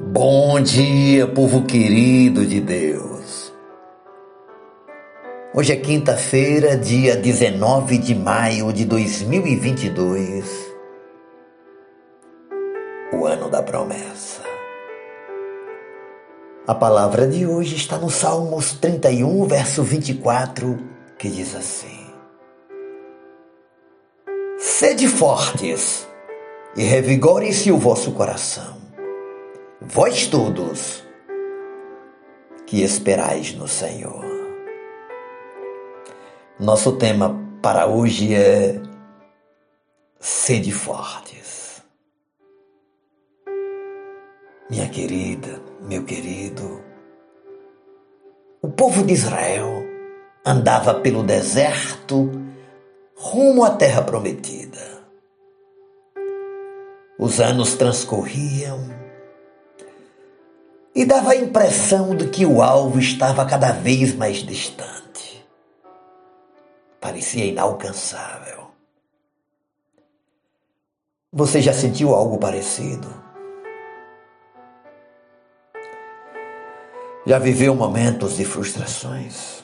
Bom dia, povo querido de Deus. Hoje é quinta-feira, dia 19 de maio de 2022, o ano da promessa. A palavra de hoje está no Salmos 31, verso 24, que diz assim: Sede fortes e revigore-se o vosso coração vós todos que esperais no Senhor. Nosso tema para hoje é sede fortes. Minha querida, meu querido, o povo de Israel andava pelo deserto rumo à terra prometida. Os anos transcorriam e dava a impressão de que o alvo estava cada vez mais distante. Parecia inalcançável. Você já sentiu algo parecido? Já viveu momentos de frustrações,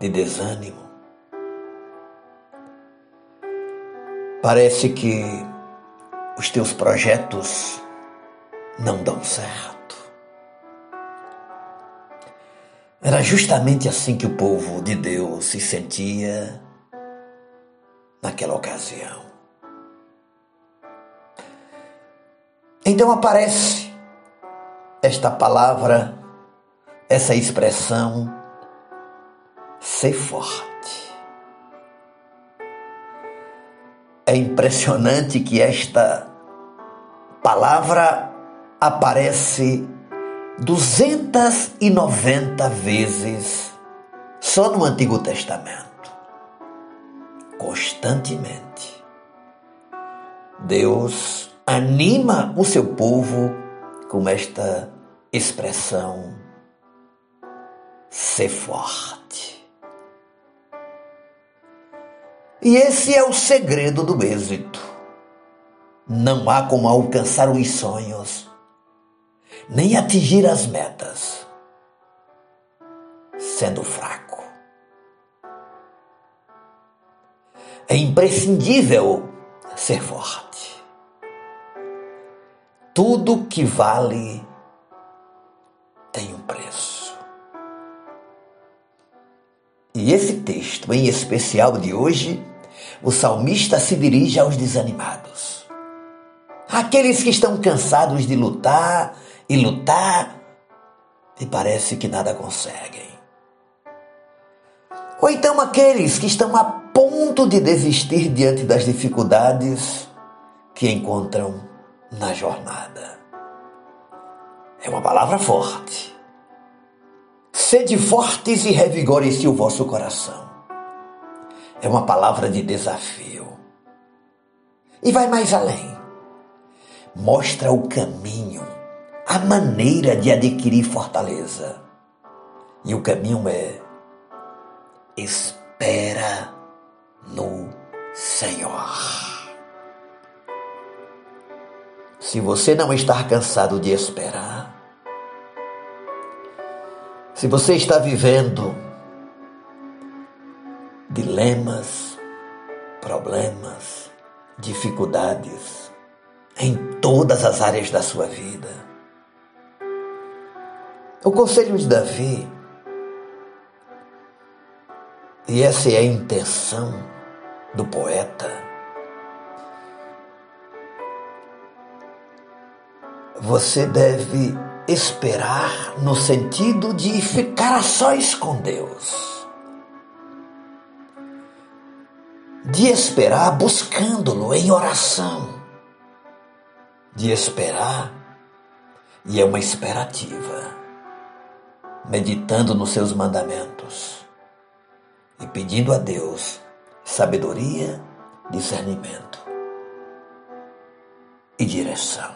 de desânimo? Parece que os teus projetos não dão certo. Era justamente assim que o povo de Deus se sentia naquela ocasião. Então aparece esta palavra, essa expressão, ser forte. É impressionante que esta palavra aparece 290 vezes só no Antigo Testamento. Constantemente. Deus anima o seu povo com esta expressão: ser forte. E esse é o segredo do êxito. Não há como alcançar os sonhos nem atingir as metas, sendo fraco. É imprescindível ser forte. Tudo que vale tem um preço. E esse texto, em especial de hoje, o salmista se dirige aos desanimados. Aqueles que estão cansados de lutar e lutar e parece que nada conseguem. Ou então aqueles que estão a ponto de desistir diante das dificuldades que encontram na jornada. É uma palavra forte. Sede fortes e revigore-se o vosso coração. É uma palavra de desafio. E vai mais além. Mostra o caminho a maneira de adquirir fortaleza. E o caminho é espera no Senhor. Se você não está cansado de esperar, se você está vivendo dilemas, problemas, dificuldades em todas as áreas da sua vida, o conselho de Davi, e essa é a intenção do poeta, você deve esperar no sentido de ficar a sós com Deus. De esperar buscando-lo em oração. De esperar, e é uma esperativa meditando nos seus mandamentos e pedindo a Deus sabedoria, discernimento e direção.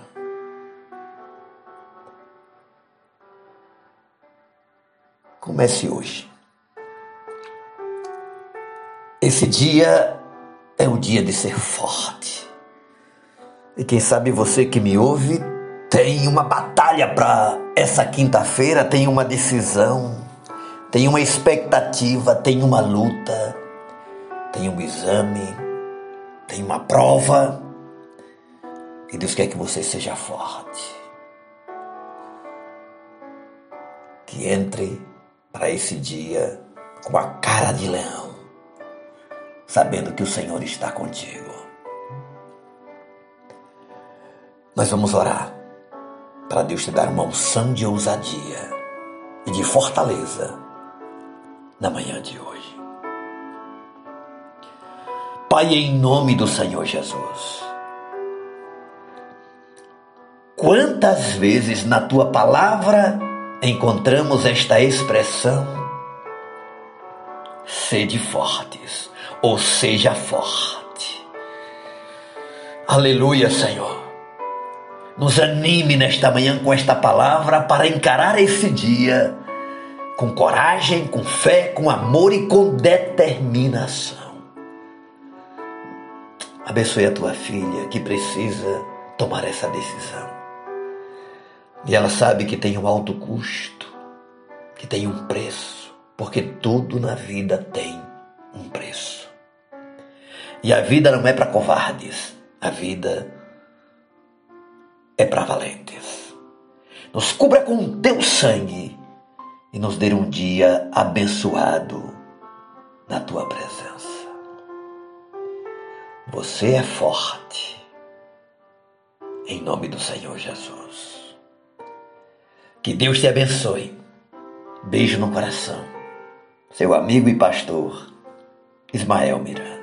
Comece hoje. Esse dia é o dia de ser forte. E quem sabe você que me ouve tem uma batalha para essa quinta-feira, tem uma decisão, tem uma expectativa, tem uma luta, tem um exame, tem uma prova. E Deus quer que você seja forte. Que entre para esse dia com a cara de leão, sabendo que o Senhor está contigo. Nós vamos orar para Deus te dar uma unção de ousadia e de fortaleza na manhã de hoje. Pai, em nome do Senhor Jesus, quantas vezes na tua palavra encontramos esta expressão, sede fortes, ou seja forte. Aleluia, Senhor. Nos anime nesta manhã com esta palavra para encarar esse dia com coragem, com fé, com amor e com determinação. Abençoe a tua filha que precisa tomar essa decisão. E ela sabe que tem um alto custo, que tem um preço, porque tudo na vida tem um preço. E a vida não é para covardes, a vida é para valentes. Nos cubra com teu sangue e nos dê um dia abençoado na tua presença. Você é forte, em nome do Senhor Jesus. Que Deus te abençoe. Beijo no coração. Seu amigo e pastor, Ismael Miranda.